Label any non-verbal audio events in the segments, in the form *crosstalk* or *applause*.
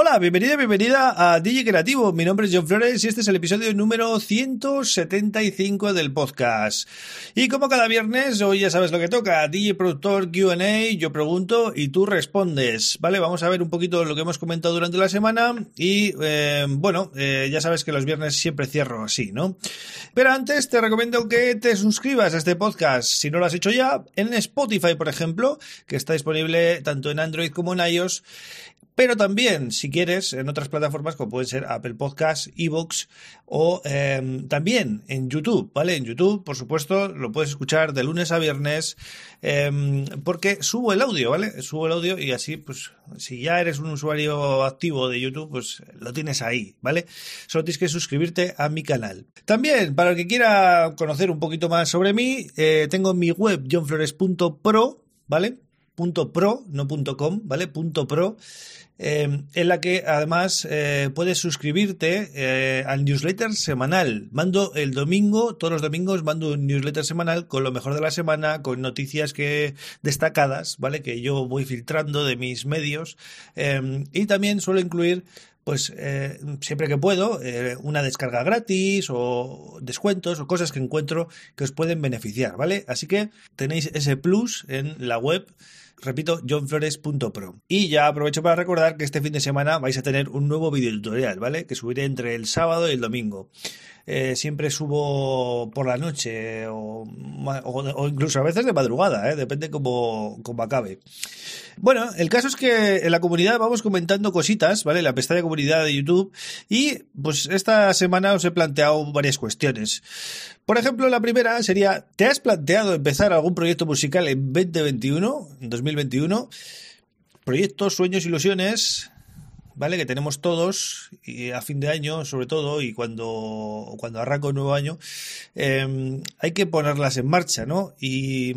Hola, bienvenida, bienvenida a DJ Creativo. Mi nombre es John Flores y este es el episodio número 175 del podcast. Y como cada viernes, hoy ya sabes lo que toca, DJ Productor Q&A, yo pregunto y tú respondes, ¿vale? Vamos a ver un poquito lo que hemos comentado durante la semana y, eh, bueno, eh, ya sabes que los viernes siempre cierro así, ¿no? Pero antes te recomiendo que te suscribas a este podcast, si no lo has hecho ya, en Spotify, por ejemplo, que está disponible tanto en Android como en iOS pero también, si quieres, en otras plataformas como pueden ser Apple Podcasts, Evox o em, también en YouTube, ¿vale? En YouTube, por supuesto, lo puedes escuchar de lunes a viernes em, porque subo el audio, ¿vale? Subo el audio y así, pues, si ya eres un usuario activo de YouTube, pues lo tienes ahí, ¿vale? Solo tienes que suscribirte a mi canal. También, para el que quiera conocer un poquito más sobre mí, eh, tengo mi web johnflores.pro, ¿vale? .pro, no punto .com, ¿vale? Punto .pro eh, en la que además eh, puedes suscribirte eh, al newsletter semanal. Mando el domingo, todos los domingos mando un newsletter semanal con lo mejor de la semana, con noticias que destacadas, ¿vale? Que yo voy filtrando de mis medios y también suelo incluir pues siempre que puedo, una descarga gratis o descuentos o cosas que encuentro que os pueden beneficiar, ¿vale? Así que tenéis ese plus en la web repito, johnflores.pro. Y ya aprovecho para recordar que este fin de semana vais a tener un nuevo video tutorial, ¿vale? Que subiré entre el sábado y el domingo. Eh, siempre subo por la noche o, incluso a veces de madrugada, ¿eh? depende cómo, acabe. Bueno, el caso es que en la comunidad vamos comentando cositas, ¿vale? La pestaña comunidad de YouTube y pues esta semana os he planteado varias cuestiones. Por ejemplo, la primera sería, ¿te has planteado empezar algún proyecto musical en 2021, en 2021? Proyectos, sueños, ilusiones, ¿vale? Que tenemos todos y a fin de año, sobre todo, y cuando, cuando arranca un nuevo año, em, hay que ponerlas en marcha, ¿no? Y,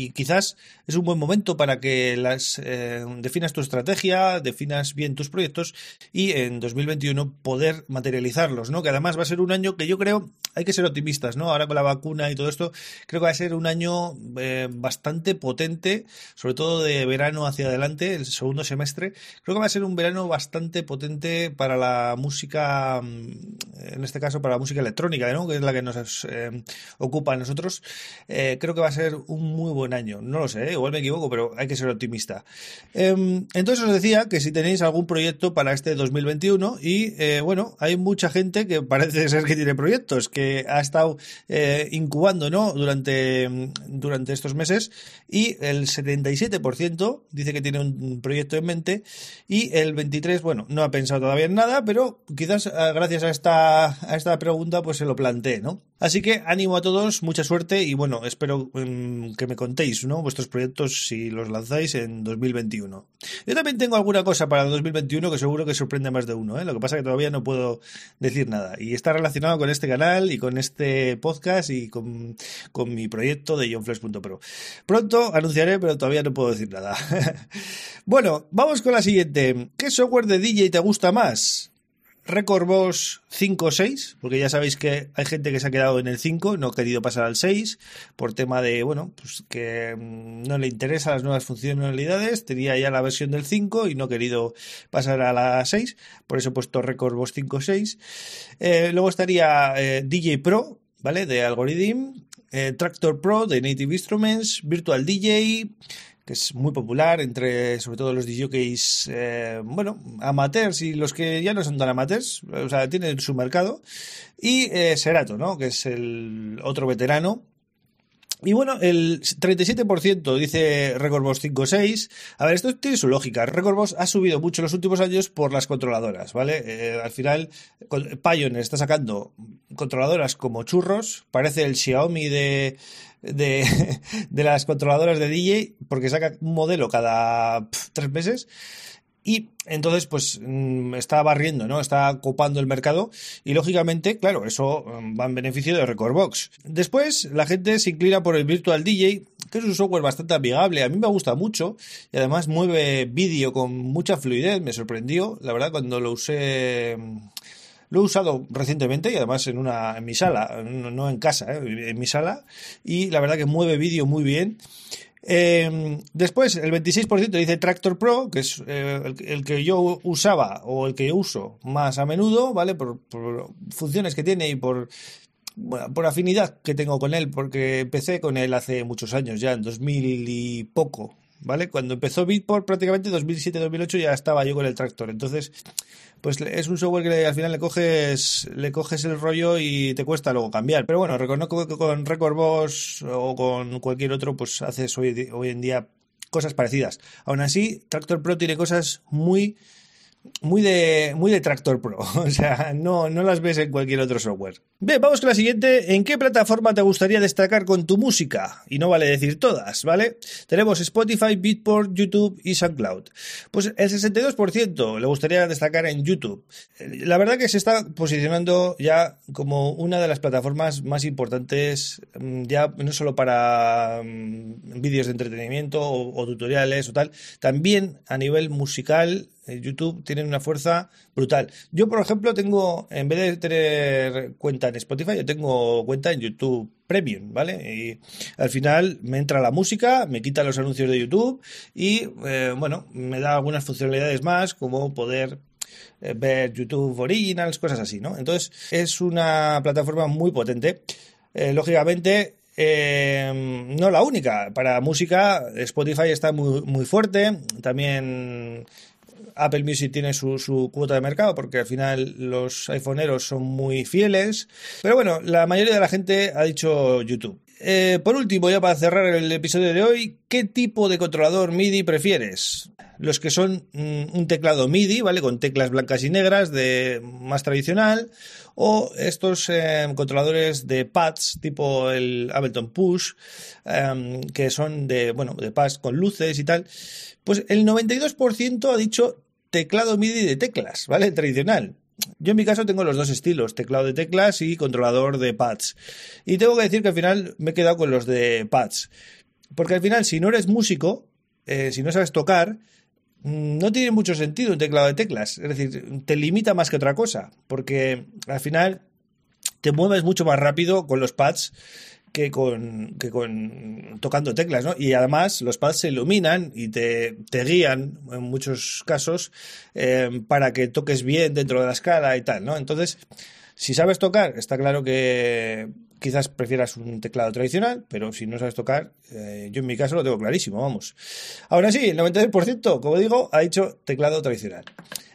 y quizás es un buen momento para que las eh, definas tu estrategia, definas bien tus proyectos y en 2021 poder materializarlos, ¿no? Que además va a ser un año que yo creo hay que ser optimistas, ¿no? Ahora con la vacuna y todo esto, creo que va a ser un año eh, bastante potente, sobre todo de verano hacia adelante, el segundo semestre. Creo que va a ser un verano bastante potente para la música, mm, en este caso para la música electrónica, ¿no? Que es la que nos eh, ocupa a nosotros. creo que va a ser un muy buen año. No lo sé, igual me equivoco, pero hay que ser optimista. Em, entonces os decía que si tenéis algún proyecto para este 2021 y eh, bueno, hay mucha gente que parece ser que tiene proyectos, que ha estado eh, incubando ¿no? durante, durante estos meses y el 77% dice que tiene un proyecto en mente y el 23%, bueno, no ha pensado todavía en nada, pero quizás ah, gracias a esta, a esta pregunta pues se lo plantee, ¿no? Así que ánimo a todos, mucha suerte y bueno, espero em, que me contéis, ¿no? Vuestros proyectos si los lanzáis en 2021. Yo también tengo alguna cosa para el 2021 que seguro que sorprende a más de uno, ¿eh? Lo que pasa que todavía no puedo decir nada y está relacionado con este canal y con este podcast y con, con mi proyecto de johnflash.pro. Pronto anunciaré, pero todavía no puedo decir nada. *laughs* bueno, vamos con la siguiente. ¿Qué software de DJ te gusta más? Record Boss 5 o 6, porque ya sabéis que hay gente que se ha quedado en el 5, no ha querido pasar al 6, por tema de, bueno, pues que mm, no le interesan las nuevas funcionalidades, tenía ya la versión del 5 y no ha querido pasar a la 6, por eso he puesto Record Boss 5 o 6. Eh, luego estaría eh, DJ Pro, ¿vale? De Algorithm, eh, Tractor Pro de Native Instruments, Virtual DJ, que es muy popular entre sobre todo los DJs, eh, bueno, amateurs y los que ya no son tan amateurs, o sea, tienen su mercado. Y eh, Serato, ¿no? Que es el otro veterano y bueno, el 37% dice Recordbox 5.6. A ver, esto tiene su lógica. Recordbox ha subido mucho en los últimos años por las controladoras, ¿vale? Eh, al final, Pioneer está sacando controladoras como churros. Parece el Xiaomi de, de, *laughs* de las controladoras de DJ, porque saca un modelo cada tres meses. Y entonces, pues mm, está barriendo, ¿no? Está copando el mercado y lógicamente, claro, eso mm, va en beneficio de Recordbox. Después, la gente se inclina por el Virtual DJ, que es un software bastante amigable. A mí me gusta mucho y además mueve vídeo con mucha fluidez. Me sorprendió, la verdad, cuando lo usé. Lo he usado recientemente y además en una en mi sala, no en casa, ¿eh? en mi sala y la verdad que mueve vídeo muy bien. Eh, después, el 26% dice Tractor Pro, que es eh, el, que yo usaba o el que uso más a menudo, ¿vale? Por, por funciones que tiene y por, por afinidad que tengo con él, porque empecé con él hace muchos años, ya en 2000 y poco, ¿vale? Cuando empezó Bitport, prácticamente 2007-2008 ya estaba yo con el tractor. Entonces, pues es un software que al final le coges, le coges el rollo y te cuesta luego cambiar. Pero bueno, reconozco que con Record Boss o con cualquier otro, pues haces hoy, hoy en día cosas parecidas. Aún así, Tractor Pro tiene cosas muy muy de, muy de Tractor Pro. *laughs* O sea, no, no las ves en cualquier otro software. Bien, vamos con la siguiente. ¿En qué plataforma te gustaría destacar con tu música? Y no vale decir todas, ¿vale? Tenemos Spotify, Beatport, YouTube y SoundCloud. Pues el 62% le gustaría destacar en YouTube. La verdad que se está posicionando ya como una de las plataformas más importantes, mm, ya no solo para mm, vídeos de entretenimiento o tutoriales o tal, también a nivel musical YouTube tienen una fuerza brutal. Yo, por ejemplo, tengo, en vez de tener cuenta en Spotify, yo tengo cuenta en YouTube Premium, ¿vale? Y al final me entra la música, me quita los anuncios de YouTube y, eh, bueno, me da algunas funcionalidades más, como poder eh, ver YouTube Originals, cosas así, ¿no? Entonces, es una plataforma muy potente. Eh, lógicamente, no la única. Para música, Spotify está muy, muy fuerte. También Apple Music tiene su, cuota de mercado porque al final los iPhoneeros son muy fieles. Pero bueno, la mayoría de la gente ha dicho YouTube. Eh, por último, ya para cerrar el episodio de hoy, ¿qué tipo de controlador MIDI prefieres? Los que son mm, un teclado MIDI, ¿vale? Con teclas blancas y negras de más tradicional, o estos eh, controladores de pads tipo el Ableton Push, em, que son de, bueno, de pads con luces y tal. Pues el 92% ha dicho teclado MIDI de teclas, ¿vale? Tradicional. Yo en mi caso tengo los dos estilos, teclado de teclas y controlador de pads. Y tengo que decir que al final me he quedado con los de pads. Porque al final, si no eres músico, eh, si no sabes tocar, mm, no tiene mucho sentido un teclado de teclas. Es decir, te limita más que otra cosa. Porque al final te mueves mucho más rápido con los pads que con, que con tocando teclas, ¿no? Y además los pads se iluminan y te, te guían en muchos casos eh, para que toques bien dentro de la escala y tal, ¿no? Entonces, si sabes tocar, está claro que quizás prefieras un teclado tradicional, pero si no sabes tocar, eh, yo en mi caso lo tengo clarísimo, vamos. Ahora sí, el 93%, como digo, ha dicho teclado tradicional.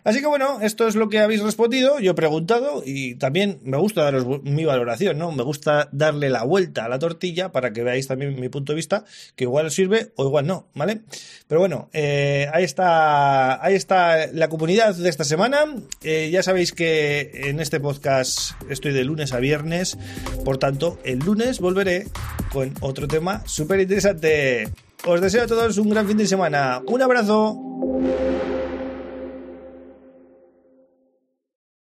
Así que bueno, esto es lo que habéis respondido, yo he preguntado y también me gusta daros mi valoración, ¿no? Me gusta darle la vuelta a la tortilla para que veáis también mi punto de vista, que igual sirve o igual no, ¿vale? Pero bueno, eh, ahí está, ahí está la comunidad de esta semana. Eh, ya sabéis que en este podcast estoy de lunes a viernes, por el lunes volveré con otro tema súper interesante. Os deseo a todos un gran fin de semana. Un abrazo.